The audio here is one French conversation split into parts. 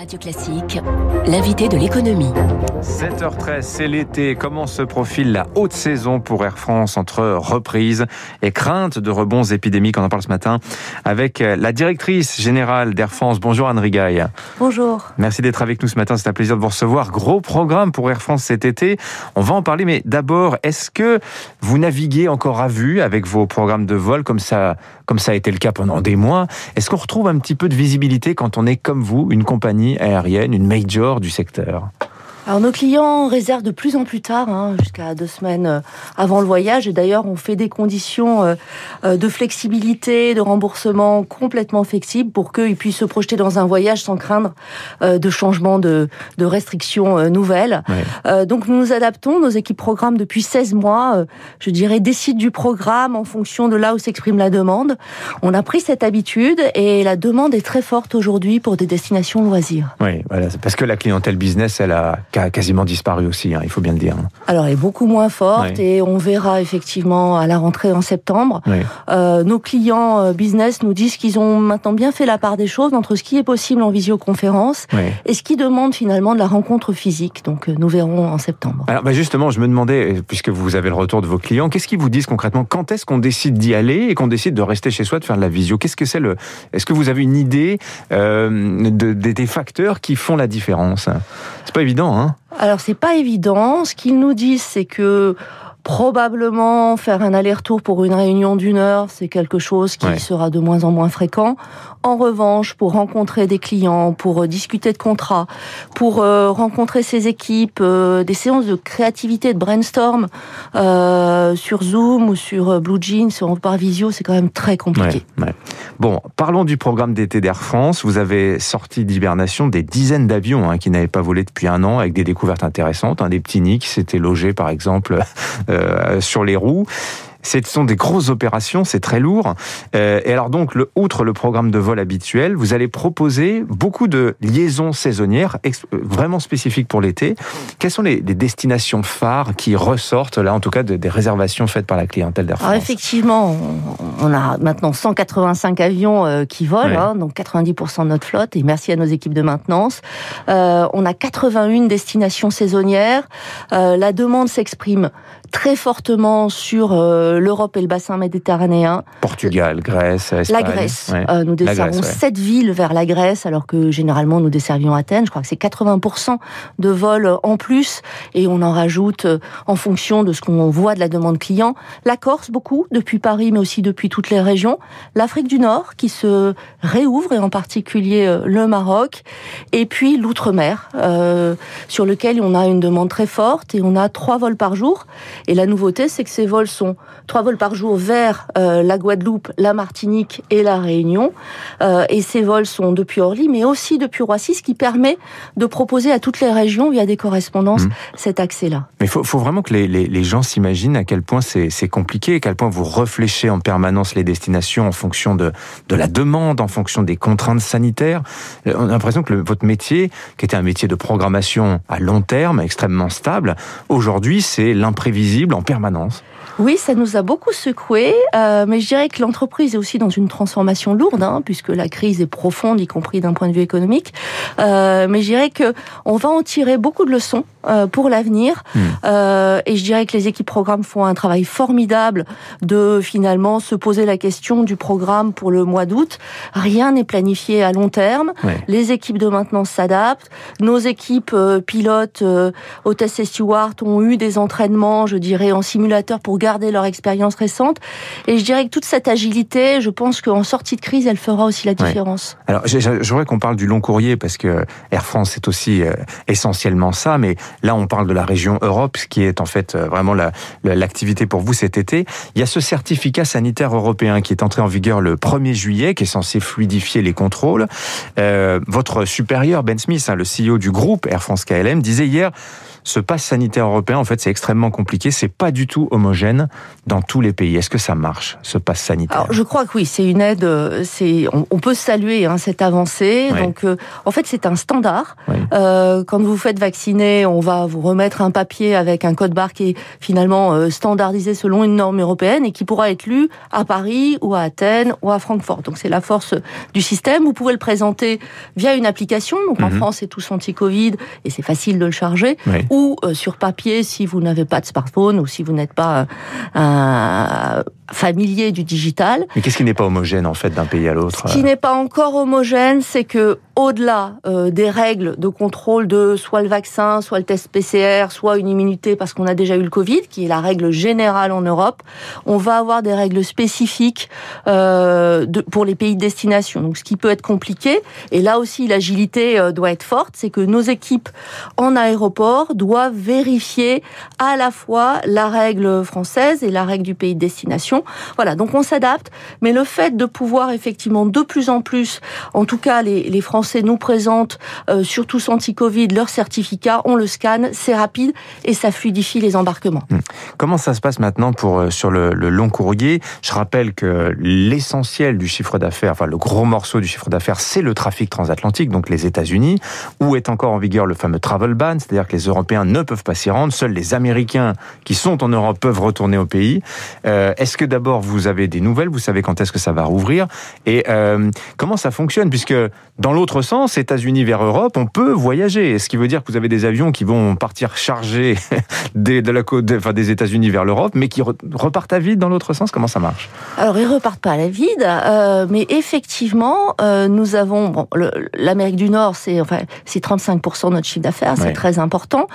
Radio Classique, l'invité de l'économie. 7h13, c'est l'été. Comment se profile la haute saison pour Air France entre reprise et crainte de rebonds épidémiques? On en parle ce matin avec la directrice générale d'Air France. Bonjour Anne Rigaille. Bonjour. Merci d'être avec nous ce matin. C'est un plaisir de vous recevoir. Gros programme pour Air France cet été. On va en parler, mais d'abord, est-ce que vous naviguez encore à vue avec vos programmes de vol comme ça, comme ça a été le cas pendant des mois? Est-ce qu'on retrouve un petit peu de visibilité quand on est comme vous, une compagnie aérienne, une major du secteur alors nos clients réservent de plus en plus tard, hein, jusqu'à deux semaines euh, avant le voyage. Et d'ailleurs, on fait des conditions euh, euh, de flexibilité, de remboursement complètement flexibles pour qu'ils puissent se projeter dans un voyage sans craindre de changement de, de restrictions nouvelles. donc nous nous adaptons. Nos équipes programmes depuis 16 mois, je dirais, décident du programme en fonction de là où s'exprime la demande. On a pris cette habitude et la demande est très forte aujourd'hui pour des destinations loisirs. Oui, voilà, parce que la clientèle business, elle a a quasiment disparu aussi, hein, il faut bien le dire. Alors, elle est beaucoup moins forte et on verra effectivement à la rentrée en septembre. Euh, nos clients euh, business nous disent qu'ils ont maintenant bien fait la part des choses entre ce qui est possible en visioconférence et ce qui demande finalement de la rencontre physique. Donc, euh, nous verrons en septembre. Alors, bah justement, je me demandais, puisque vous avez le retour de vos clients, qu'est-ce qu'ils vous disent concrètement? Quand est-ce qu'on décide d'y aller et qu'on décide de rester chez soi, de faire de la visio? Qu'est-ce que c'est le Est-ce que vous avez une idée de, des facteurs qui font la différence? C'est pas évident, hein alors c'est pas évident. Ce qu'ils nous disent, c'est que probablement faire un aller-retour pour une réunion d'une heure, c'est quelque chose qui sera de moins en moins fréquent. En revanche, pour rencontrer des clients, pour euh, discuter de contrats, pour euh, rencontrer ses équipes, euh, des séances de créativité, de brainstorm sur Zoom ou sur Blue Jeans, sur par visio, c'est quand même très compliqué. Bon, parlons du programme d'été d'Air France. Vous avez sorti d'hibernation des dizaines d'avions hein, qui n'avaient pas volé depuis un an, avec des découvertes intéressantes. Hein, des petits nids qui s'étaient logés, par exemple, sur les roues. Ce sont des grosses opérations, c'est très lourd. Euh, et alors donc, le, outre le programme de vol habituel, vous allez proposer beaucoup de liaisons saisonnières euh, vraiment spécifiques pour l'été. Quelles sont les, destinations phares qui ressortent là, en tout cas, des réservations faites par la clientèle d'Air France? Effectivement, on, a maintenant 185 avions euh, qui volent, hein, donc 90% de notre flotte. Et merci à nos équipes de maintenance. on a 81 destinations saisonnières. la demande s'exprime très fortement sur euh, l'Europe et le bassin méditerranéen. Portugal, Grèce, Espagne. La Grèce. Euh, nous desservons sept villes vers la Grèce, alors que généralement nous desservions Athènes. Je crois que c'est 80% de vols en plus, et on en rajoute euh, en fonction de ce qu'on voit de la demande client. La Corse, beaucoup, depuis Paris, mais aussi depuis toutes les régions. L'Afrique du Nord, qui se réouvre, et en particulier le Maroc. Et puis l'outre-mer, sur lequel on a une demande très forte, et on a trois vols par jour. Et la nouveauté, c'est que ces vols sont trois vols par jour vers euh, la Guadeloupe, la Martinique et la Réunion. Euh, et ces vols sont depuis Orly, mais aussi depuis Roissy, ce qui permet de proposer à toutes les régions, via des correspondances, mmh. cet accès-là. Mais il faut, faut, vraiment que les, les, les gens s'imaginent à quel point c'est compliqué, à quel point vous réfléchissez en permanence les destinations en fonction de, de la demande, en fonction des contraintes sanitaires. Euh, on a l'impression que votre métier, qui était un métier de programmation à long terme, extrêmement stable, aujourd'hui, c'est l'imprévisible en permanence. Oui, ça nous a beaucoup secoué, euh, mais je dirais que l'entreprise est aussi dans une transformation lourde, hein, puisque la crise est profonde, y compris d'un point de vue économique. Euh, mais je dirais que on va en tirer beaucoup de leçons euh, pour l'avenir. Hmm. Euh, et je dirais que les équipes programmes font un travail formidable de finalement se poser la question du programme pour le mois d'août. Rien n'est planifié à long terme. Les équipes de maintenance s'adaptent. Nos équipes euh, pilotes, euh, hôtesses et stewards ont eu des entraînements, je dirais, en simulateur pour garder leur expérience récente. Et je dirais que toute cette agilité, je pense qu'en sortie de crise, elle fera aussi la différence. Alors, j'aimerais qu'on parle du long courrier parce que Air France c'est aussi euh, essentiellement ça, mais là on parle de la région Europe, ce qui est en fait euh, vraiment l'activité pour vous cet été. Il y a ce certificat sanitaire européen qui est entré en vigueur le 1er juillet, qui est censé fluidifier les contrôles. Euh, votre supérieur Ben Smith, hein, le CEO du groupe Air France KLM, disait hier ce pass sanitaire européen, en fait, c'est extrêmement compliqué. C'est pas du tout homogène dans tous les pays. Est-ce que ça marche, ce pass sanitaire? Alors, Je crois que oui, c'est une aide. Euh, c'est on, peut saluer hein, cette avancée. Donc, euh, en fait, c'est un standard. Euh, quand vous faites vacciner, on va vous remettre un papier avec un code barre qui est finalement euh, standardisé selon une norme européenne et qui pourra être lu à Paris ou à Athènes ou à Francfort. Donc, c'est la force du système. Vous pouvez le présenter via une application. Donc, en mhm. France, c'est tous anti-Covid et c'est facile de le charger. Ou sur papier si vous n'avez pas de smartphone ou si vous n'êtes pas un familier du digital. Mais qu'est-ce qui n'est pas homogène en fait d'un pays à l'autre Ce qui n'est pas encore homogène, c'est que au-delà euh, des règles de contrôle de soit le vaccin, soit le test PCR, soit une immunité parce qu'on a déjà eu le Covid, qui est la règle générale en Europe, on va avoir des règles spécifiques euh, pour les pays de destination. Donc ce qui peut être compliqué, et là aussi l'agilité euh, doit être forte, c'est que nos équipes en aéroport doivent vérifier à la fois la règle française et la règle du pays de destination voilà, donc on s'adapte, mais le fait de pouvoir effectivement de plus en plus, en tout cas les, Français nous présentent, euh, surtout anti-Covid, leur certificat, on le scanne, c'est rapide et ça fluidifie les embarquements. Hmm. Comment ça se passe maintenant pour euh, sur le, long courrier? Je rappelle que l'essentiel du chiffre d'affaires, enfin le gros morceau du chiffre d'affaires, c'est le trafic transatlantique, donc les États-Unis, où est encore en vigueur le fameux travel ban, c'est-à-dire que les Européens ne peuvent pas s'y rendre, seuls les Américains qui sont en Europe peuvent retourner au pays. Euh, est-ce que d'abord vous avez des nouvelles, vous savez quand est-ce que ça va rouvrir? Et euh, comment ça fonctionne? Puisque dans l'autre sens, États-Unis vers Europe, on peut voyager. Ce qui veut dire que vous avez des avions qui vont partir chargés des, de la côte, enfin, des États-Unis vers l'Europe, mais qui repartent à vide dans l'autre sens. Comment ça marche? Alors ils repartent pas à la vide, euh, mais effectivement, euh, nous avons bon, l'Amérique du Nord, c'est enfin c'est 35% de notre chiffre d'affaires, c'est très important.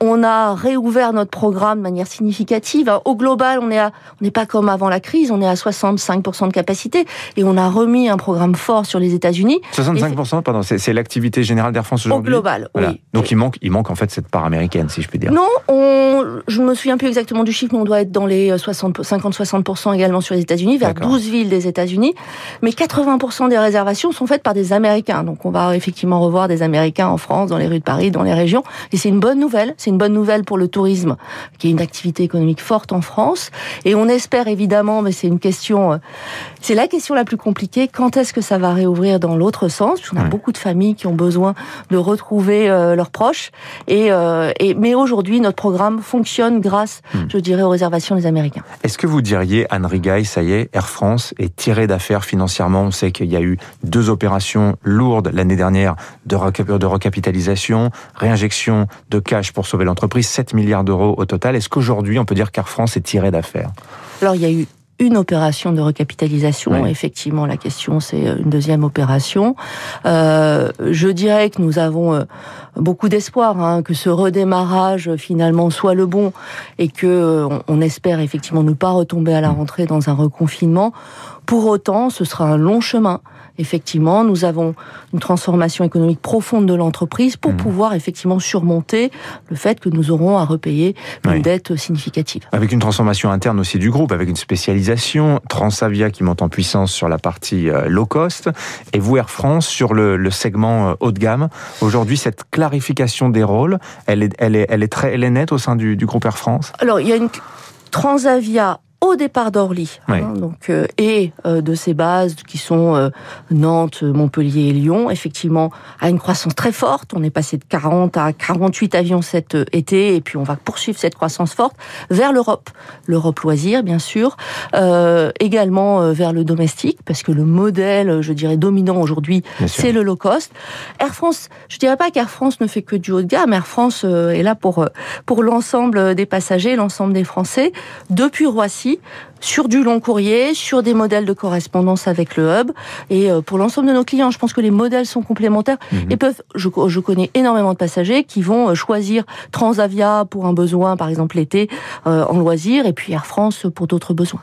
On a réouvert notre programme de manière significative. Au global, on est à, on n'est pas comme avant la crise, on est à 65% de capacité et on a remis un programme fort sur les États-Unis. 65%, pardon, c'est l'activité générale d'Air France aujourd'hui. Au global, oui. Donc il manque, il manque en fait cette part américaine, si je peux dire. Non, on, je me souviens plus exactement du chiffre, mais on doit être dans les 50-60% également sur les États-Unis, vers 12 villes des États-Unis. Mais 80% des réservations sont faites par des Américains. Donc on va effectivement revoir des Américains en France, dans les rues de Paris, dans les régions. Et c'est une bonne nouvelle. C'est une bonne nouvelle pour le tourisme, qui est une activité économique forte en France. Et on espère évidemment, mais c'est une question, euh, c'est la question la plus compliquée. Quand est-ce que ça va réouvrir dans l'autre sens? Beaucoup de familles qui ont besoin de retrouver euh, leurs proches. Et, euh, et mais aujourd'hui, notre programme fonctionne grâce, hmm. je dirais, aux réservations des Américains. Est-ce que vous diriez, Anne Rigaille, ça y est, Air France est tiré d'affaires financièrement? On sait qu'il y a eu deux opérations lourdes l'année dernière de, de recapitalisation, réinjection de cash pour sauver l'entreprise, 7 milliards d'euros au total. Est-ce qu'aujourd'hui, on peut dire qu'Air France est tiré d'affaires Alors, il y a eu une opération de recapitalisation. Effectivement, la question, c'est euh, une deuxième opération. Euh, je dirais que nous avons euh, beaucoup d'espoir hein, que ce redémarrage finalement soit le bon et que on espère effectivement ne pas retomber à la rentrée dans un reconfinement. Pour autant, ce sera un long chemin effectivement, nous avons une transformation économique profonde de l'entreprise pour mmh. pouvoir effectivement surmonter le fait que nous aurons à repayer une dette significative. Avec une transformation interne aussi du groupe, avec une spécialisation, Transavia qui monte en puissance sur la partie euh, low cost, et vous Air France sur le, segment euh, haut de gamme. Aujourd'hui, cette clarification des rôles, elle est, elle est, elle est très, elle est nette au sein du, du groupe Air France? Alors, il y a une Transavia au départ d'Orly, hein, donc euh, et euh, de ces bases qui sont euh, Nantes, Montpellier et Lyon, effectivement, a une croissance très forte. On est passé de 40 à 48 avions cet été, et puis on va poursuivre cette croissance forte vers l'Europe, l'Europe loisir, bien sûr, également vers le domestique, parce que le modèle, je dirais, dominant aujourd'hui, c'est le low cost. Air France, je dirais pas qu'Air France ne fait que du haut de gamme. Air France est là pour pour l'ensemble des passagers, l'ensemble des Français, depuis Roissy sur du long courrier, sur des modèles de correspondance avec le hub. Et euh, pour l'ensemble de nos clients, je pense que les modèles sont complémentaires mhm. et peuvent. Je, je, connais énormément de passagers qui vont euh, choisir Transavia pour un besoin, par exemple l'été, euh, en loisir, et puis Air France pour d'autres besoins.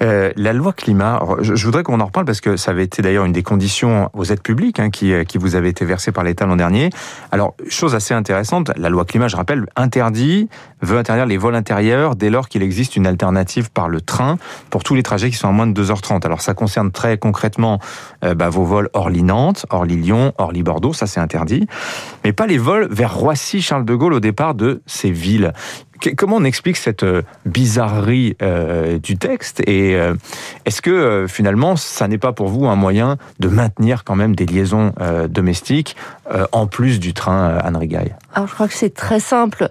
Euh, la loi climat, je, voudrais qu'on en reparle parce que ça avait été d'ailleurs une des conditions aux aides publiques hein, qui, qui vous avait été versées par l'État l'an dernier. Alors, chose assez intéressante, la loi climat, je rappelle, interdit, veut interdire les vols intérieurs dès lors qu'il existe une alternative par le train pour tous les trajets qui sont à moins de 2h30. Alors, ça concerne très concrètement euh, bah, vos vols Orly-Nantes, Orly-Lyon, Orly-Bordeaux, ça c'est interdit, mais pas les vols vers Roissy-Charles de Gaulle au départ de ces villes. Comment on explique cette euh, bizarrerie euh, du texte Et euh, est-ce que finalement, ça n'est pas pour vous un moyen de maintenir quand même des liaisons domestiques en plus du train Anne Rigaille Alors je crois que c'est très simple.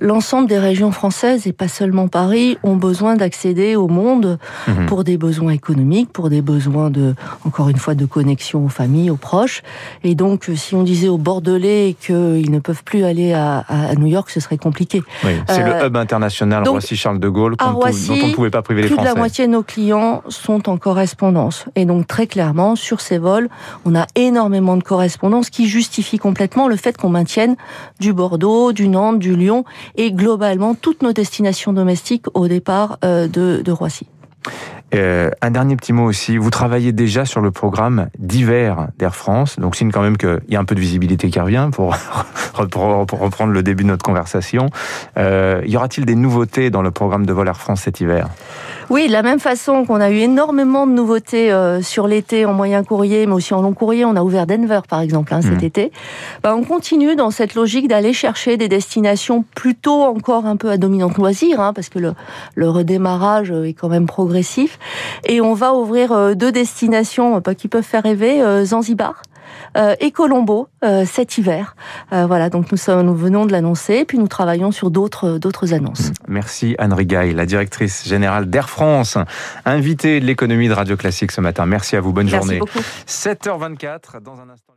L'ensemble des régions françaises et pas seulement Paris ont besoin d'accéder au monde mhm. pour des besoins économiques, pour des besoins de, encore une fois, de connexion aux familles, aux proches. Et donc, si on disait aux Bordelais qu'ils ne peuvent plus aller à, à New York, ce serait compliqué. Oui, c'est le euh, hub international Roissy-Charles de Gaulle dont on ne pouvait pas priver les Français. Plus de la moitié de nos clients sont en correspondance. Et donc très clairement, sur ces vols, on a énormément de correspondance qui justifie complètement le fait qu'on maintienne du Bordeaux, du Nantes, du Lyon et globalement toutes nos destinations domestiques au départ euh, de, de Roissy. Euh, un dernier petit mot aussi. Vous travaillez déjà sur le programme d'hiver d'Air France. Donc, signe quand même qu'il y a un peu de visibilité qui revient pour, pour, reprendre le début de notre conversation. Euh, y aura-t-il des nouveautés dans le programme de vol Air France cet hiver? Oui, de la même façon qu'on a eu énormément de nouveautés euh, sur l'été en moyen courrier, mais aussi en long courrier. On a ouvert Denver, par exemple, hein, cet mmh. été. Bah, on continue dans cette logique d'aller chercher des destinations plutôt encore un peu à dominante loisir, hein, parce que le, le, redémarrage est quand même progressif. Et on va ouvrir euh, deux destinations bah, qui peuvent faire rêver, euh, Zanzibar euh, et Colombo euh, cet hiver. Euh, voilà, donc nous, sommes, nous venons de l'annoncer, puis nous travaillons sur d'autres d'autres annonces. Merci Anne Rigaille, la directrice générale d'Air France, invitée de l'économie de Radio Classique ce matin. Merci à vous, bonne Merci journée. Beaucoup. 7h24 dans un instant.